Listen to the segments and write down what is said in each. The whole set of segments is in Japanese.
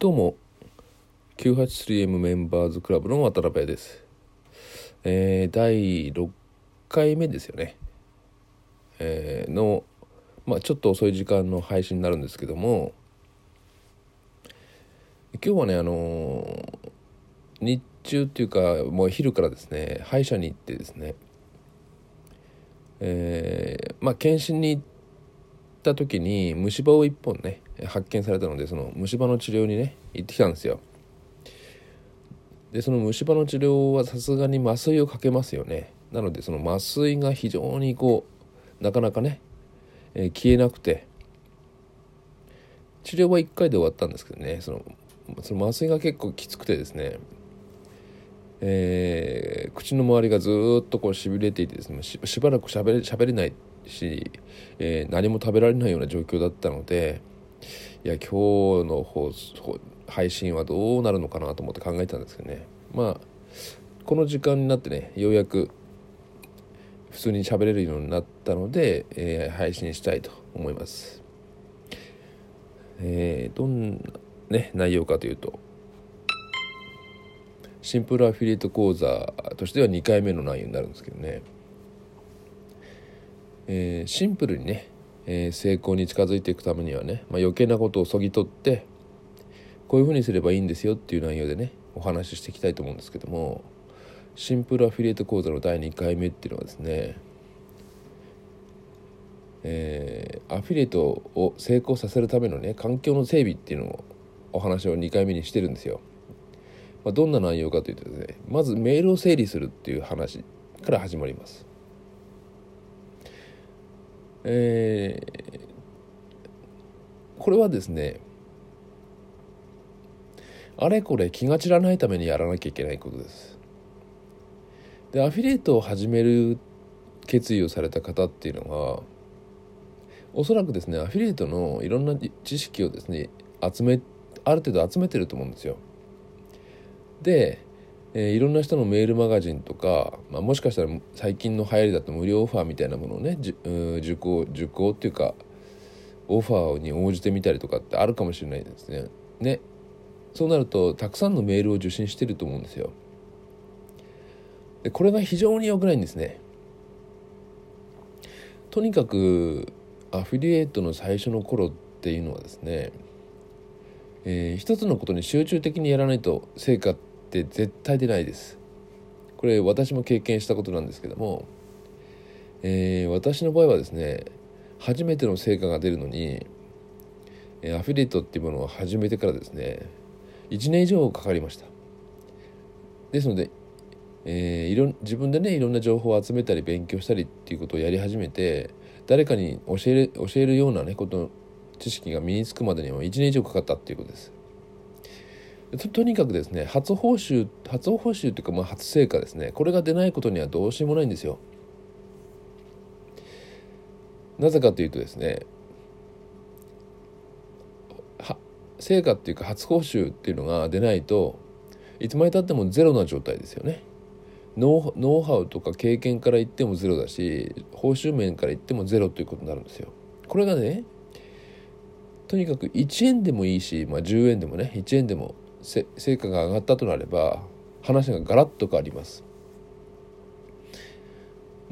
どうも 983M メンバーズクラブの渡辺です、えー第6回目ですよね、えーの、まあ、ちょっと遅い時間の配信になるんですけども今日はねあのー日中っていうかもう昼からですね歯医者に行ってですねえーまあ検診に行った時に虫歯を1本ね発見されたのでその虫歯の治療にね行ってきたんですよ。でその虫歯の治療はさすがに麻酔をかけますよね。なのでその麻酔が非常にこうなかなかね、えー消えなくて。治療は1回で終わったんですけどねそのその麻酔が結構きつくてですねえー口の周りがずっとこうしびれていてですねししばらくしゃべれしゃべれないし、えー何も食べられないような状況だったのでいや今日の放送配信はどうなるのかなと思って考えたんですけどねまあこの時間になってねようやく普通に喋れるようになったので、えー配信したいと思います。えーどんな、ね、内容かというとシンプルアフィリエイト講座としては2回目の内容になるんですけどね、えーシンプルにね、えー成功に近づいていくためにはね、まあ、余計なことをそぎ取ってこういうふうにすればいいんですよっていう内容でねお話ししていきたいと思うんですけどもシンプルアフィリエイト講座の第2回目っていうのはですね、えーアフィリエイトを成功させるためのね環境の整備っていうのをお話を2回目にしてるんですよ。まあ、どんな内容かというとですねまずメールを整理するっていう話から始まります。えーこれはですねあれこれ気が散らないためにやらなきゃいけないことです。でアフィリエイトを始める決意をされた方っていうのはおそらくですねアフィリエイトのいろんな知識をですね集めある程度集めてると思うんですよ。で、えーいろんな人のメールマガジンとか、まあ、もしかしたら最近の流行りだと無料オファーみたいなものをねじうー受講受講っていうかオファーに応じてみたりとかってあるかもしれないですね。ねそうなるとたくさんのメールを受信してると思うんですよ。でこれが非常に良くないんですね。とにかくアフィリエイトの最初の頃っていうのはですね、えー一つのことに集中的にやらないと成果って絶対出ないです。これ私も経験したことなんですけども、えー私の場合はですね初めての成果が出るのにアフィリエイトっていうものを始めてからですね1年以上かかりましたですので、えーいろ自分でねいろんな情報を集めたり勉強したりっていうことをやり始めて誰かに教える教えるようなねこと知識が身につくまでには1年以上かかったっていうことですとにかくですね初報酬初報酬っていうかまあ初成果ですね。これが出ないことにはどうしようもないんですよ。なぜかというとですね成果っていうか初報酬っていうのが出ないといつまでたってもゼロな状態ですよね。ノウハウとか経験から言ってもゼロだし報酬面から言ってもゼロということになるんですよ。これがねとにかく1円でもいいし、まあ、10円でもね1円でも成果が上がったとなれば話がガラッと変わります。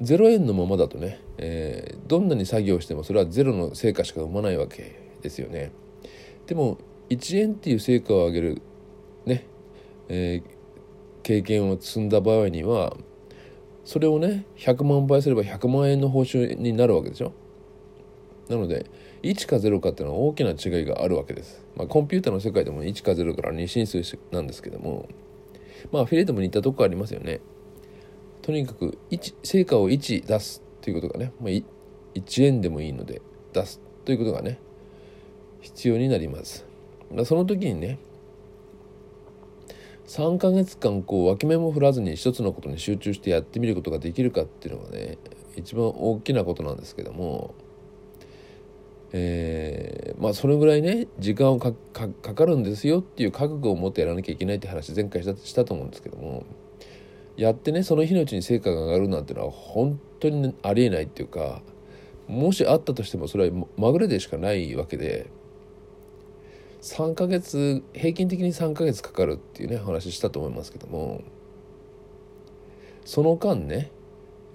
0円のままだとね、えーどんなに作業してもそれはゼロの成果しか生まないわけですよね。でも1円っていう成果を上げるね、えー経験を積んだ場合にはそれをね100万倍すれば100万円の報酬になるわけでしょ。なので1か0かっていうのは大きな違いがあるわけです、まあ、コンピューターの世界でも1か0から2進数なんですけども。まあフィリエイトも似たとこありますよね。とにかく1成果を1出すということがね、まあ、1円でもいいので出すということがね必要になります。その時にね3ヶ月間こう脇目も振らずに一つのことに集中してやってみることができるかっていうのがね一番大きなことなんですけども。えーまあそれぐらいね時間をかかるんですよっていう覚悟を持ってやらなきゃいけないって話前回したと思うんですけどもやってねその日のうちに成果が上がるなんてのは本当にありえないっていうかもしあったとしてもそれはまぐれでしかないわけで3ヶ月平均的に3ヶ月かかるっていうね話したと思いますけどもその間ね、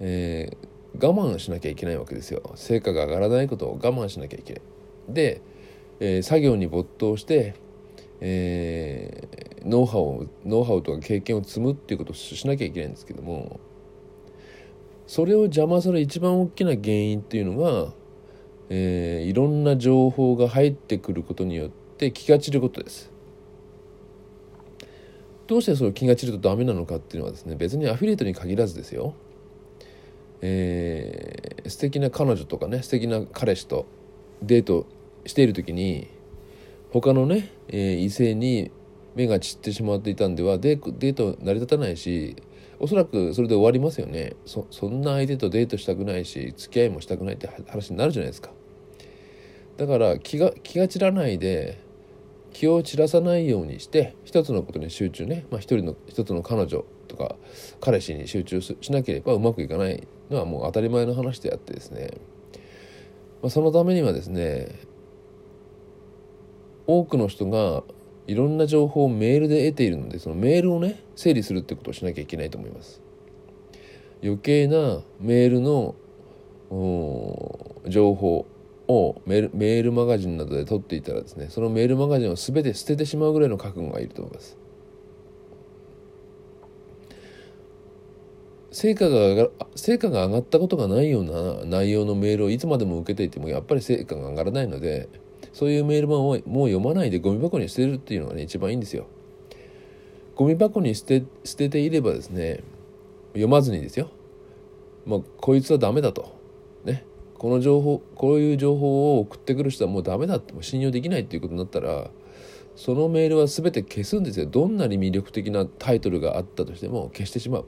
えー、我慢しなきゃいけないわけですよ。成果が上がらないことを我慢しなきゃいけない。で、えー、作業に没頭して、えー、ノウハウをノウハウとか経験を積むっていうことをしなきゃいけないんですけどもそれを邪魔する一番大きな原因っていうのが、えー、いろんな情報が入ってくることによってって気が散ることです。どうしてその気が散るとダメなのかっていうのはですね別にアフィリエイトに限らずですよ。えー、素敵な彼女とかね素敵な彼氏とデートしている時に他のね、えー、異性に目が散ってしまっていたんではデート成り立たないしおそらくそれで終わりますよね。そそんな相手とデートしたくないし付き合いもしたくないって話になるじゃないですか。だから気が気が散らないで気を散らさないようにして一つのことに集中ね、まあ、一人の一つの彼女とか彼氏に集中しなければうまくいかないのはもう当たり前の話であってですね、まあ、そのためにはですね多くの人がいろんな情報をメールで得ているのでそのメールをね整理するってことをしなきゃいけないと思います。余計なメールの情報をメールメールマガジンなどで取っていたらですねそのメールマガジンを全て捨ててしまうぐらいの覚悟がいると思います。成果が上が成果が上がったことがないような内容のメールをいつまでも受けていてもやっぱり成果が上がらないのでそういうメールももう読まないでゴミ箱に捨てるっていうのがね一番いいんですよ。ゴミ箱に捨て捨てていればですね読まずにですよ。まあこいつはダメだと。この情報こういう情報を送ってくる人はもうダメだっても信用できないっていうことになったらそのメールは全て消すんですよ。どんなに魅力的なタイトルがあったとしても消してしまう。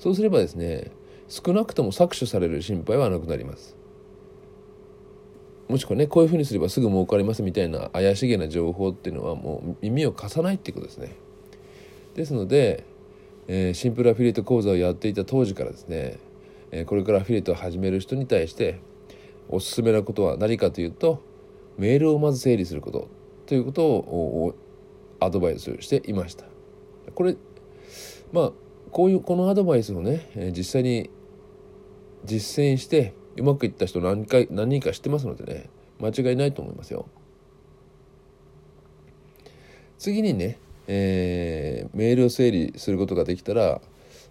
そうすればですね少なくとも搾取される心配はなくなります。もしくはねこういうふうにすればすぐ儲かりますみたいな怪しげな情報っていうのはもう耳を貸さないっていうことですね。ですので、えー、シンプルアフィリエイト講座をやっていた当時からですねえこれからアフィリエイトを始める人に対しておすすめなことは何かというとメールをまず整理することということをアドバイスしていました。これまあこういうこのアドバイスをね実際に実践してうまくいった人何回何人か知ってますのでね間違いないと思いますよ。次にね、えー、メールを整理することができたら、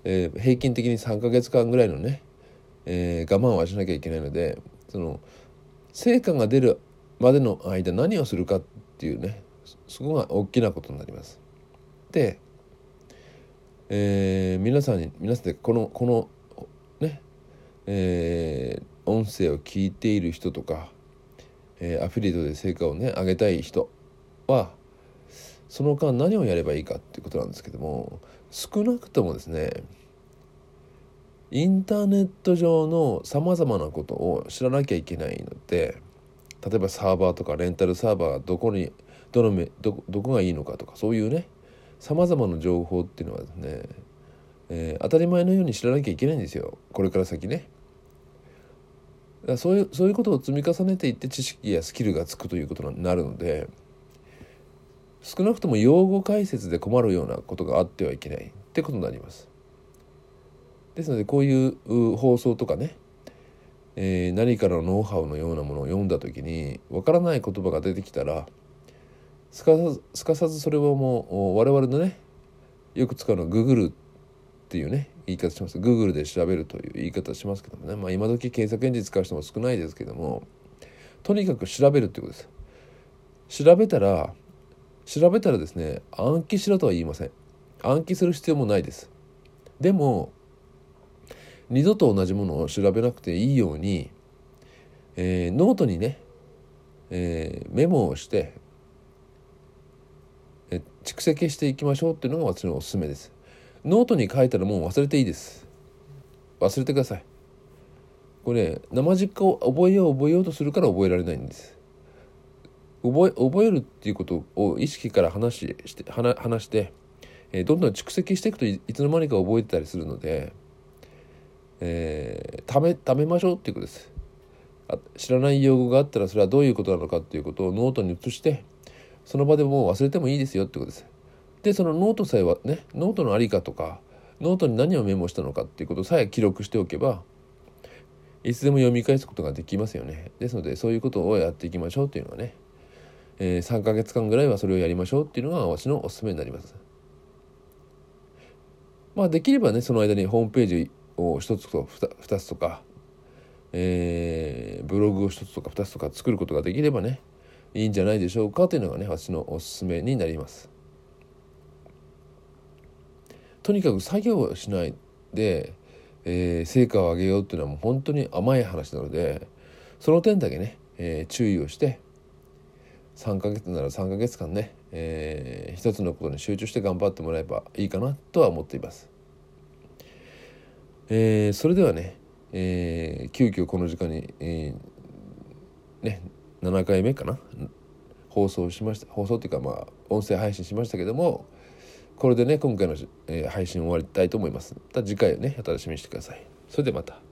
えー、平均的に3ヶ月間ぐらいのねえー、我慢はしなきゃいけないのでその成果が出るまでの間何をするかっていうねそこが大きなことになります。で、えー、皆さんに皆さんでこのこのね、えー、音声を聞いている人とか、えー、アフィリエイトで成果をね上げたい人はその間何をやればいいかっていうことなんですけども少なくともですねインターネット上のさまざまなことを知らなきゃいけないので例えばサーバーとかレンタルサーバーがどこにどのどどこがいいのかとかそういうねさまざまな情報っていうのはですね、えー、当たり前のように知らなきゃいけないんですよこれから先ね。だそういうそういうことを積み重ねていって知識やスキルがつくということになるので少なくとも用語解説で困るようなことがあってはいけないってことになります。ですのでこういう放送とかね、えー、何かのノウハウのようなものを読んだ時にわからない言葉が出てきたらすかさずすかさずそれをもう我々のねよく使うのはググるっていうね言い方します。グーグルで調べるという言い方しますけどもね。まあ今時検索エンジン使う人も少ないですけどもとにかく調べるっていうことです。調べたら調べたらですね暗記しろとは言いません。暗記する必要もないです。でも二度と同じものを調べなくていいように、えー、ノートにね、えー、メモをして、え蓄積していきましょうっていうのが私のおすすめです。ノートに書いたらもう忘れていいです。忘れてください。これ、ね、生実家を覚えよう覚えようとするから覚えられないんです。覚え覚えるっていうことを意識から話して話して、えー、どんどん蓄積していくといつの間にか覚えてたりするのでえー、貯め貯めましょうっていうことです。知らない用語があったらそれはどういうことなのかっていうことをノートに移してその場でもう忘れてもいいですよってことです。でそのノートさえはねノートの在りかとかノートに何をメモしたのかっていうことさえ記録しておけばいつでも読み返すことができますよね。ですのでそういうことをやっていきましょうっていうのはね、えー、3ヶ月間ぐらいはそれをやりましょうっていうのが私のおすすめになります。まあできればねその間にホームページを1つと 2, つとか、えー、ブログを1つとか2つとか作ることができればねいいんじゃないでしょうかというのがね私のおすすめになりますとにかく作業をしないで、えー、成果を上げようっていうのはもう本当に甘い話なのでその点だけね、えー、注意をして3ヶ月なら3ヶ月間ね、えー、一つのことに集中して頑張ってもらえばいいかなとは思っています。えー、それではね、えー、急遽この時間に、えー、ね7回目かな？放送しました放送っていうかまあ音声配信しましたけどもこれでね今回の、えー、配信終わりたいと思いますまた。次回をねお楽しみにしてください。それではまた。